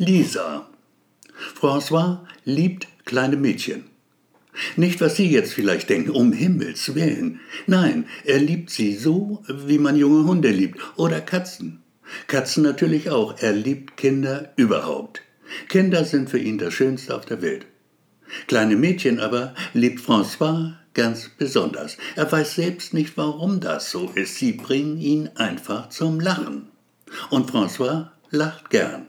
Lisa. François liebt kleine Mädchen. Nicht, was Sie jetzt vielleicht denken, um Himmels willen. Nein, er liebt sie so, wie man junge Hunde liebt oder Katzen. Katzen natürlich auch. Er liebt Kinder überhaupt. Kinder sind für ihn das Schönste auf der Welt. Kleine Mädchen aber liebt François ganz besonders. Er weiß selbst nicht, warum das so ist. Sie bringen ihn einfach zum Lachen. Und François lacht gern.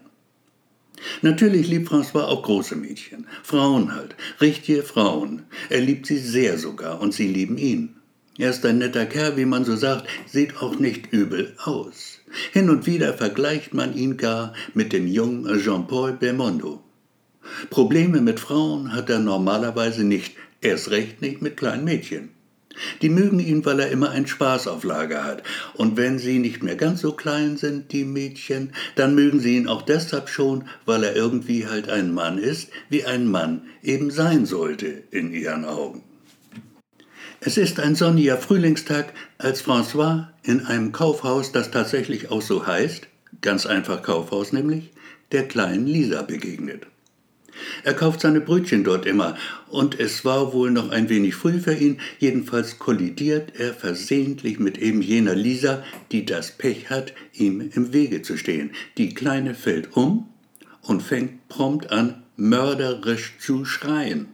Natürlich liebt François auch große Mädchen, Frauen halt, richtige Frauen. Er liebt sie sehr sogar und sie lieben ihn. Er ist ein netter Kerl, wie man so sagt, sieht auch nicht übel aus. Hin und wieder vergleicht man ihn gar mit dem jungen Jean-Paul Belmondo. Probleme mit Frauen hat er normalerweise nicht, erst recht nicht mit kleinen Mädchen. Die mögen ihn, weil er immer einen Spaß auf Lager hat. Und wenn sie nicht mehr ganz so klein sind, die Mädchen, dann mögen sie ihn auch deshalb schon, weil er irgendwie halt ein Mann ist, wie ein Mann eben sein sollte in ihren Augen. Es ist ein sonniger Frühlingstag, als François in einem Kaufhaus, das tatsächlich auch so heißt, ganz einfach Kaufhaus nämlich, der kleinen Lisa begegnet. Er kauft seine Brötchen dort immer, und es war wohl noch ein wenig früh für ihn, jedenfalls kollidiert er versehentlich mit eben jener Lisa, die das Pech hat, ihm im Wege zu stehen. Die Kleine fällt um und fängt prompt an, mörderisch zu schreien.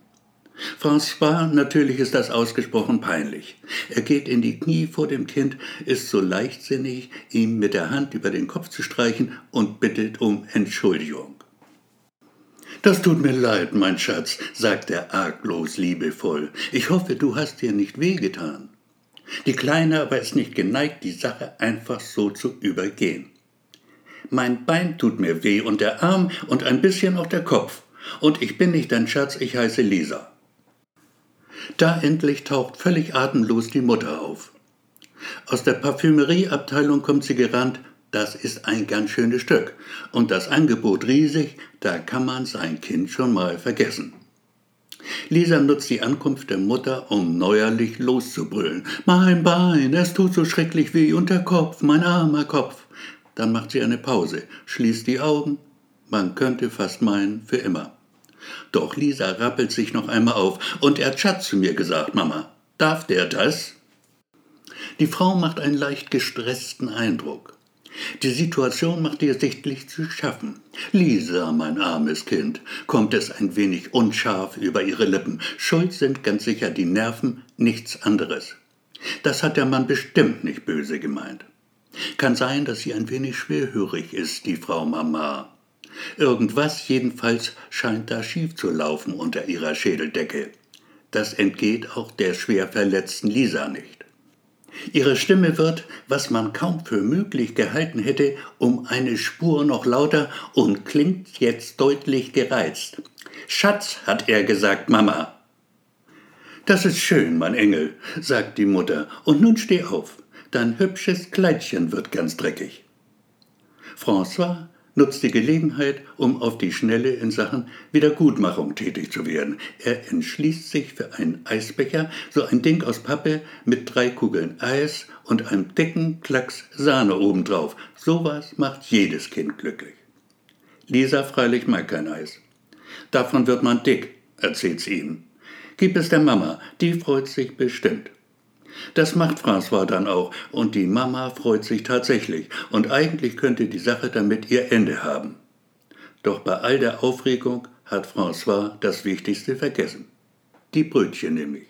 François, natürlich ist das ausgesprochen peinlich. Er geht in die Knie vor dem Kind, ist so leichtsinnig, ihm mit der Hand über den Kopf zu streichen und bittet um Entschuldigung. Das tut mir leid, mein Schatz, sagt er arglos liebevoll. Ich hoffe, du hast dir nicht wehgetan. Die Kleine aber ist nicht geneigt, die Sache einfach so zu übergehen. Mein Bein tut mir weh und der Arm und ein bisschen auch der Kopf. Und ich bin nicht dein Schatz, ich heiße Lisa. Da endlich taucht völlig atemlos die Mutter auf. Aus der Parfümerieabteilung kommt sie gerannt das ist ein ganz schönes Stück. Und das Angebot riesig, da kann man sein Kind schon mal vergessen. Lisa nutzt die Ankunft der Mutter, um neuerlich loszubrüllen. Mein Bein, es tut so schrecklich weh und der Kopf, mein armer Kopf. Dann macht sie eine Pause, schließt die Augen. Man könnte fast meinen, für immer. Doch Lisa rappelt sich noch einmal auf und er hat zu mir gesagt, Mama. Darf der das? Die Frau macht einen leicht gestressten Eindruck. Die Situation macht ihr sichtlich zu schaffen. Lisa, mein armes Kind, kommt es ein wenig unscharf über ihre Lippen. Schuld sind ganz sicher die Nerven, nichts anderes. Das hat der Mann bestimmt nicht böse gemeint. Kann sein, dass sie ein wenig schwerhörig ist, die Frau Mama. Irgendwas jedenfalls scheint da schief zu laufen unter ihrer Schädeldecke. Das entgeht auch der schwer verletzten Lisa nicht. Ihre Stimme wird, was man kaum für möglich gehalten hätte, um eine Spur noch lauter und klingt jetzt deutlich gereizt. Schatz, hat er gesagt, Mama. Das ist schön, mein Engel, sagt die Mutter, und nun steh auf. Dein hübsches Kleidchen wird ganz dreckig. François nutzt die Gelegenheit, um auf die Schnelle in Sachen Wiedergutmachung tätig zu werden. Er entschließt sich für einen Eisbecher, so ein Ding aus Pappe mit drei Kugeln Eis und einem dicken Klacks Sahne obendrauf. Sowas macht jedes Kind glücklich. Lisa freilich mag kein Eis. Davon wird man dick, erzählt sie ihm. Gib es der Mama, die freut sich bestimmt. Das macht François dann auch, und die Mama freut sich tatsächlich, und eigentlich könnte die Sache damit ihr Ende haben. Doch bei all der Aufregung hat François das Wichtigste vergessen. Die Brötchen nämlich.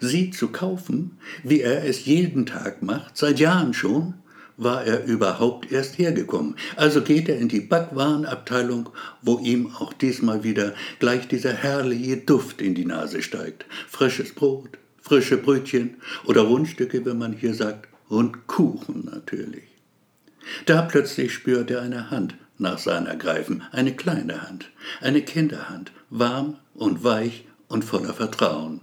Sie zu kaufen, wie er es jeden Tag macht, seit Jahren schon, war er überhaupt erst hergekommen. Also geht er in die Backwarenabteilung, wo ihm auch diesmal wieder gleich dieser herrliche Duft in die Nase steigt. Frisches Brot, frische Brötchen oder Rundstücke, wenn man hier sagt, und Kuchen natürlich. Da plötzlich spürt er eine Hand nach seiner greifen, eine kleine Hand, eine Kinderhand, warm und weich und voller Vertrauen.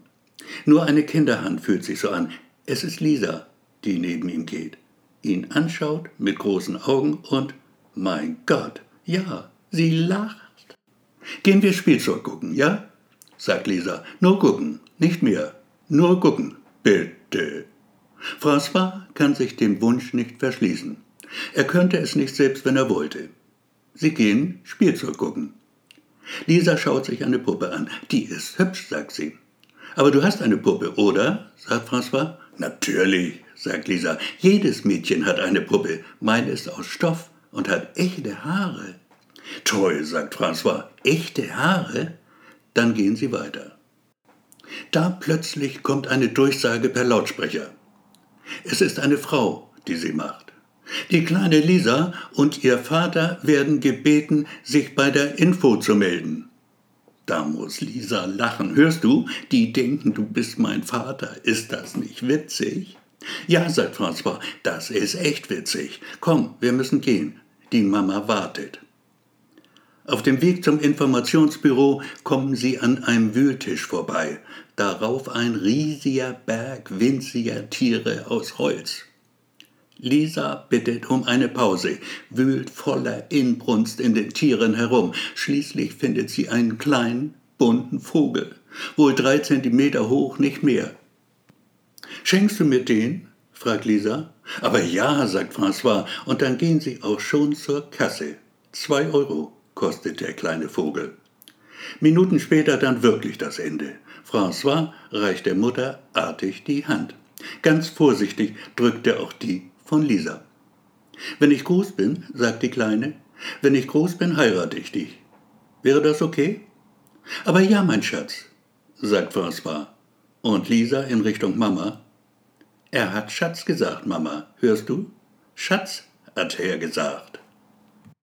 Nur eine Kinderhand fühlt sich so an. Es ist Lisa, die neben ihm geht, ihn anschaut mit großen Augen und, mein Gott, ja, sie lacht. Gehen wir Spielzeug gucken, ja? sagt Lisa. Nur gucken, nicht mehr. Nur gucken, bitte. François kann sich dem Wunsch nicht verschließen. Er könnte es nicht selbst, wenn er wollte. Sie gehen Spielzeug gucken. Lisa schaut sich eine Puppe an. Die ist hübsch, sagt sie. Aber du hast eine Puppe, oder? sagt François. Natürlich, sagt Lisa. Jedes Mädchen hat eine Puppe. Meine ist aus Stoff und hat echte Haare. Toll, sagt François. Echte Haare? Dann gehen sie weiter. Da plötzlich kommt eine Durchsage per Lautsprecher. Es ist eine Frau, die sie macht. Die kleine Lisa und ihr Vater werden gebeten, sich bei der Info zu melden. Da muss Lisa lachen. Hörst du? Die denken, du bist mein Vater. Ist das nicht witzig? Ja, sagt François, das ist echt witzig. Komm, wir müssen gehen. Die Mama wartet. Auf dem Weg zum Informationsbüro kommen sie an einem Wühltisch vorbei, darauf ein riesiger Berg winziger Tiere aus Holz. Lisa bittet um eine Pause, wühlt voller Inbrunst in den Tieren herum. Schließlich findet sie einen kleinen, bunten Vogel, wohl drei Zentimeter hoch, nicht mehr. Schenkst du mir den? fragt Lisa. Aber ja, sagt François, und dann gehen sie auch schon zur Kasse. Zwei Euro kostet der kleine Vogel. Minuten später dann wirklich das Ende. François reicht der Mutter artig die Hand. Ganz vorsichtig drückt er auch die von Lisa. Wenn ich groß bin, sagt die Kleine, wenn ich groß bin, heirate ich dich. Wäre das okay? Aber ja, mein Schatz, sagt François. Und Lisa in Richtung Mama. Er hat Schatz gesagt, Mama. Hörst du? Schatz, hat er gesagt.